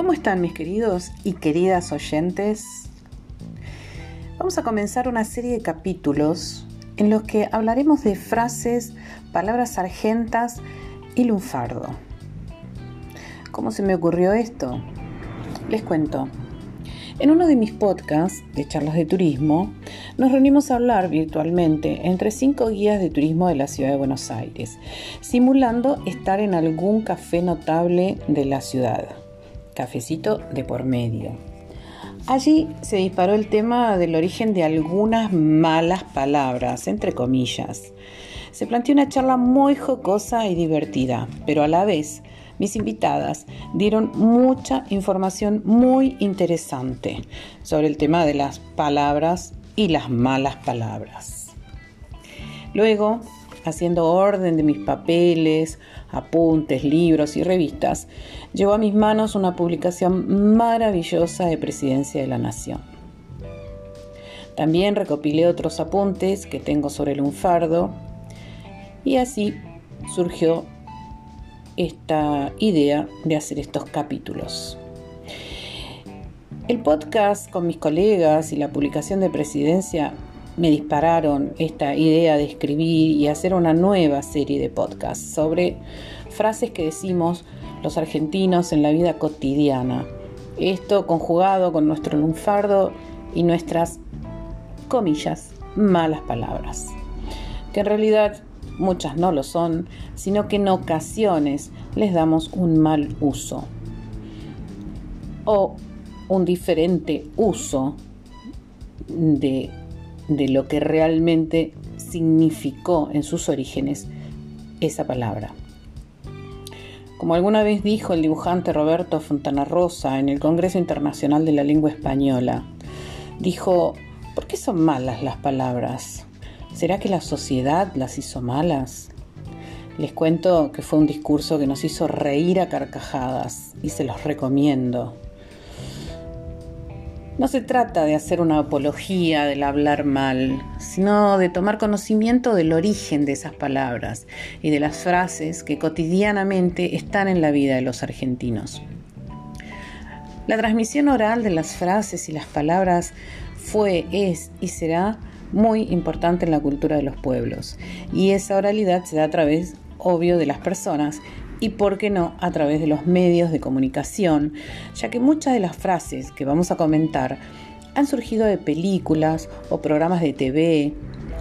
¿Cómo están mis queridos y queridas oyentes? Vamos a comenzar una serie de capítulos en los que hablaremos de frases, palabras argentas y lunfardo. ¿Cómo se me ocurrió esto? Les cuento. En uno de mis podcasts de charlas de turismo, nos reunimos a hablar virtualmente entre cinco guías de turismo de la ciudad de Buenos Aires, simulando estar en algún café notable de la ciudad. Cafecito de por medio. Allí se disparó el tema del origen de algunas malas palabras, entre comillas. Se planteó una charla muy jocosa y divertida, pero a la vez mis invitadas dieron mucha información muy interesante sobre el tema de las palabras y las malas palabras. Luego, haciendo orden de mis papeles, apuntes, libros y revistas, llegó a mis manos una publicación maravillosa de Presidencia de la Nación. También recopilé otros apuntes que tengo sobre el lunfardo y así surgió esta idea de hacer estos capítulos. El podcast con mis colegas y la publicación de Presidencia me dispararon esta idea de escribir y hacer una nueva serie de podcasts sobre frases que decimos los argentinos en la vida cotidiana. Esto conjugado con nuestro lunfardo y nuestras, comillas, malas palabras. Que en realidad muchas no lo son, sino que en ocasiones les damos un mal uso o un diferente uso de, de lo que realmente significó en sus orígenes esa palabra. Como alguna vez dijo el dibujante Roberto Fontana Rosa en el Congreso Internacional de la Lengua Española, dijo, ¿por qué son malas las palabras? ¿Será que la sociedad las hizo malas? Les cuento que fue un discurso que nos hizo reír a carcajadas y se los recomiendo. No se trata de hacer una apología del hablar mal, sino de tomar conocimiento del origen de esas palabras y de las frases que cotidianamente están en la vida de los argentinos. La transmisión oral de las frases y las palabras fue, es y será muy importante en la cultura de los pueblos. Y esa oralidad se da a través, obvio, de las personas y, por qué no, a través de los medios de comunicación, ya que muchas de las frases que vamos a comentar han surgido de películas o programas de TV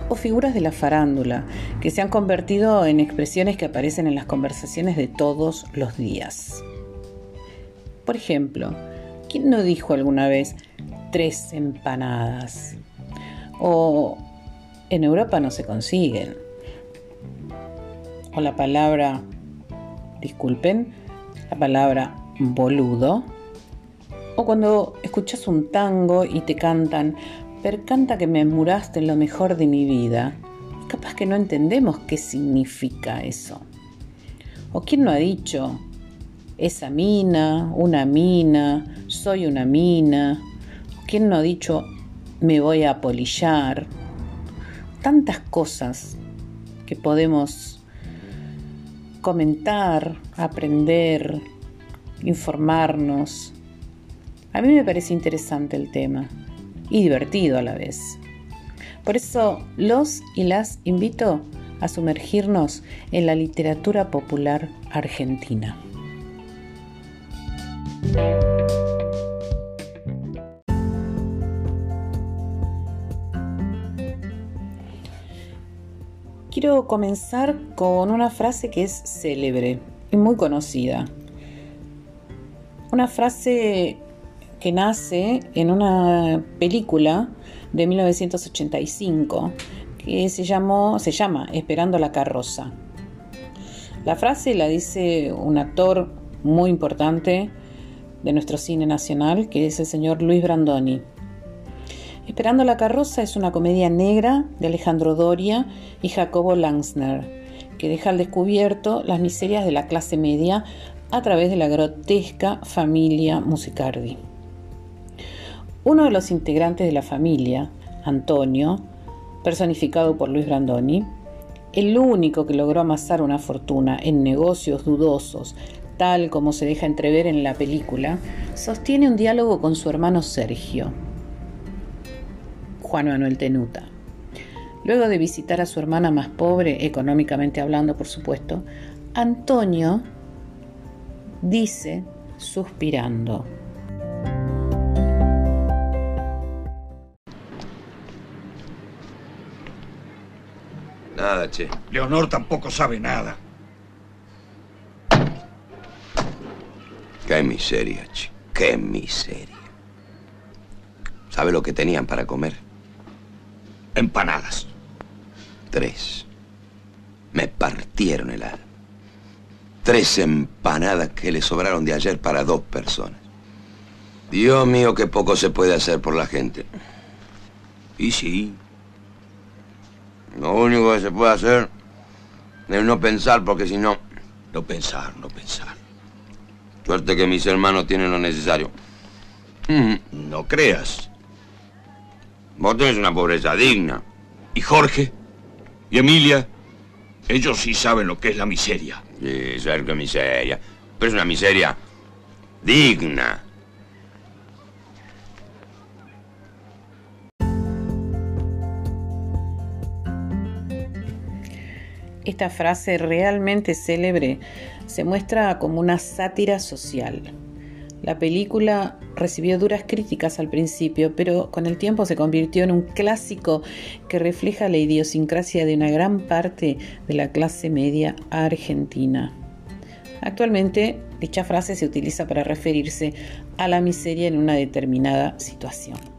o figuras de la farándula que se han convertido en expresiones que aparecen en las conversaciones de todos los días. Por ejemplo, ¿quién no dijo alguna vez tres empanadas? O en Europa no se consiguen. O la palabra disculpen, la palabra boludo. O cuando escuchas un tango y te cantan, percanta que me muraste en lo mejor de mi vida. Capaz que no entendemos qué significa eso. ¿O quién no ha dicho, esa mina, una mina, soy una mina? ¿O quién no ha dicho, me voy a apolillar? Tantas cosas que podemos comentar, aprender, informarnos. A mí me parece interesante el tema y divertido a la vez. Por eso los y las invito a sumergirnos en la literatura popular argentina. Quiero comenzar con una frase que es célebre y muy conocida. Una frase que nace en una película de 1985 que se, llamó, se llama Esperando la carroza. La frase la dice un actor muy importante de nuestro cine nacional, que es el señor Luis Brandoni. Esperando la carroza es una comedia negra de Alejandro Doria y Jacobo Langsner, que deja al descubierto las miserias de la clase media a través de la grotesca familia Musicardi. Uno de los integrantes de la familia, Antonio, personificado por Luis Brandoni, el único que logró amasar una fortuna en negocios dudosos, tal como se deja entrever en la película, sostiene un diálogo con su hermano Sergio, Juan Manuel Tenuta. Luego de visitar a su hermana más pobre, económicamente hablando, por supuesto, Antonio dice, suspirando, Nada, che. Leonor tampoco sabe nada. Qué miseria, che. Qué miseria. ¿Sabe lo que tenían para comer? Empanadas. Tres. Me partieron el alma. Tres empanadas que le sobraron de ayer para dos personas. Dios mío, qué poco se puede hacer por la gente. Y sí, lo único que se puede hacer es no pensar, porque si no... No pensar, no pensar. Suerte que mis hermanos tienen lo necesario. No creas. Vos tenés una pobreza digna. ¿Y Jorge? ¿Y Emilia? Ellos sí saben lo que es la miseria. Sí, saber qué miseria. Pero es una miseria digna. Esta frase realmente célebre se muestra como una sátira social. La película recibió duras críticas al principio, pero con el tiempo se convirtió en un clásico que refleja la idiosincrasia de una gran parte de la clase media argentina. Actualmente, dicha frase se utiliza para referirse a la miseria en una determinada situación.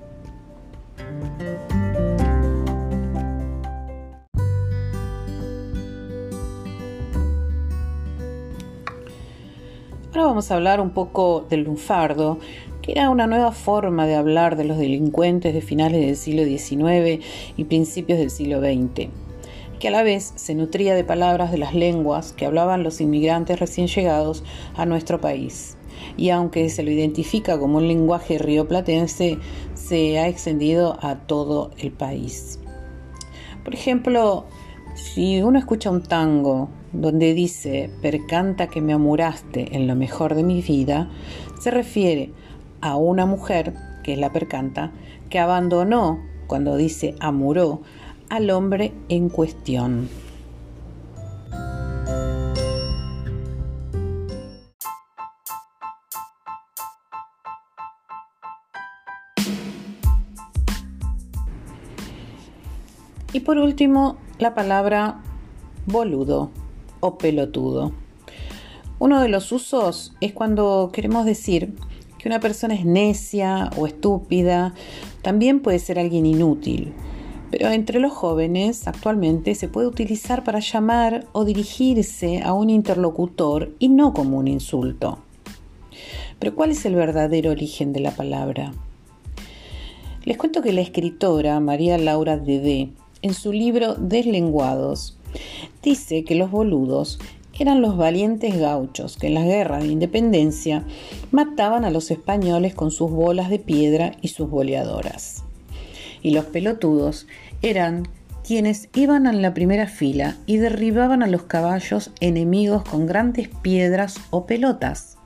Vamos a hablar un poco del lunfardo, que era una nueva forma de hablar de los delincuentes de finales del siglo XIX y principios del siglo XX, que a la vez se nutría de palabras de las lenguas que hablaban los inmigrantes recién llegados a nuestro país. Y aunque se lo identifica como un lenguaje rioplatense, se ha extendido a todo el país. Por ejemplo, si uno escucha un tango donde dice percanta que me amuraste en lo mejor de mi vida, se refiere a una mujer, que es la percanta, que abandonó, cuando dice amuró, al hombre en cuestión. Y por último, la palabra boludo o pelotudo. Uno de los usos es cuando queremos decir que una persona es necia o estúpida, también puede ser alguien inútil. Pero entre los jóvenes actualmente se puede utilizar para llamar o dirigirse a un interlocutor y no como un insulto. Pero ¿cuál es el verdadero origen de la palabra? Les cuento que la escritora María Laura Dedé, en su libro Deslenguados, dice que los boludos eran los valientes gauchos que en las guerras de independencia mataban a los españoles con sus bolas de piedra y sus boleadoras. Y los pelotudos eran quienes iban en la primera fila y derribaban a los caballos enemigos con grandes piedras o pelotas.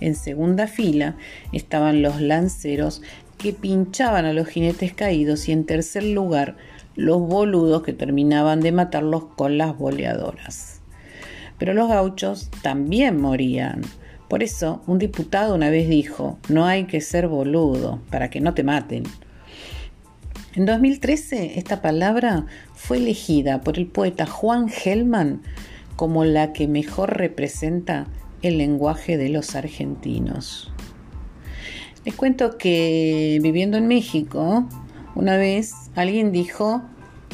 En segunda fila estaban los lanceros que pinchaban a los jinetes caídos y en tercer lugar los boludos que terminaban de matarlos con las boleadoras. Pero los gauchos también morían. Por eso un diputado una vez dijo, no hay que ser boludo para que no te maten. En 2013 esta palabra fue elegida por el poeta Juan Gelman como la que mejor representa el lenguaje de los argentinos. Les cuento que viviendo en México, una vez alguien dijo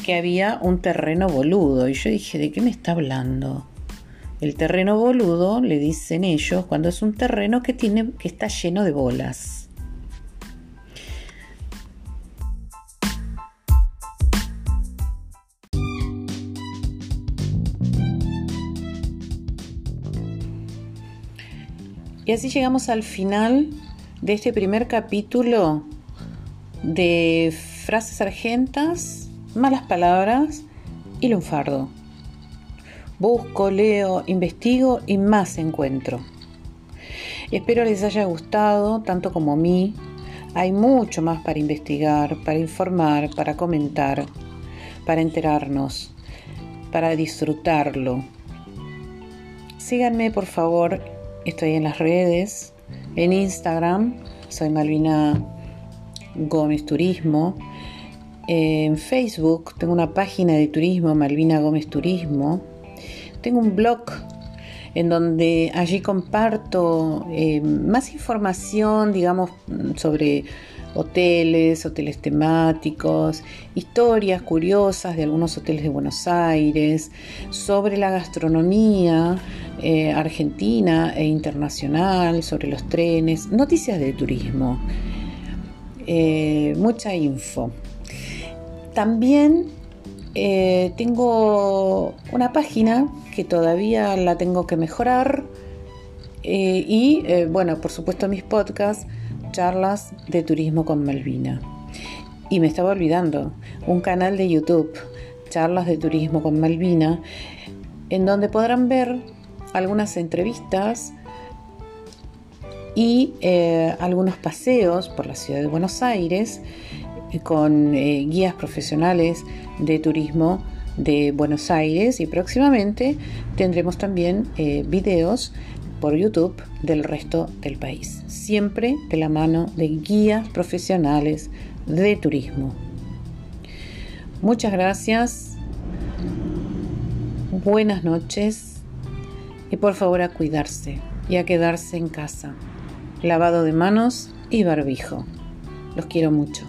que había un terreno boludo y yo dije, ¿de qué me está hablando? El terreno boludo, le dicen ellos, cuando es un terreno que, tiene, que está lleno de bolas. Y así llegamos al final de este primer capítulo de frases argentas, malas palabras y lunfardo. Busco, leo, investigo y más encuentro. Espero les haya gustado tanto como a mí. Hay mucho más para investigar, para informar, para comentar, para enterarnos, para disfrutarlo. Síganme por favor, estoy en las redes, en Instagram, soy Malvina Gómez Turismo. En Facebook tengo una página de turismo, Malvina Gómez Turismo. Tengo un blog en donde allí comparto eh, más información, digamos, sobre hoteles, hoteles temáticos, historias curiosas de algunos hoteles de Buenos Aires, sobre la gastronomía eh, argentina e internacional, sobre los trenes, noticias de turismo, eh, mucha info. También eh, tengo una página que todavía la tengo que mejorar y bueno, por supuesto mis podcasts charlas de turismo con Malvina. Y me estaba olvidando, un canal de YouTube, charlas de turismo con Malvina, en donde podrán ver algunas entrevistas y eh, algunos paseos por la ciudad de Buenos Aires eh, con eh, guías profesionales de turismo de Buenos Aires y próximamente tendremos también videos por YouTube del resto del país, siempre de la mano de guías profesionales de turismo. Muchas gracias, buenas noches y por favor a cuidarse y a quedarse en casa. Lavado de manos y barbijo. Los quiero mucho.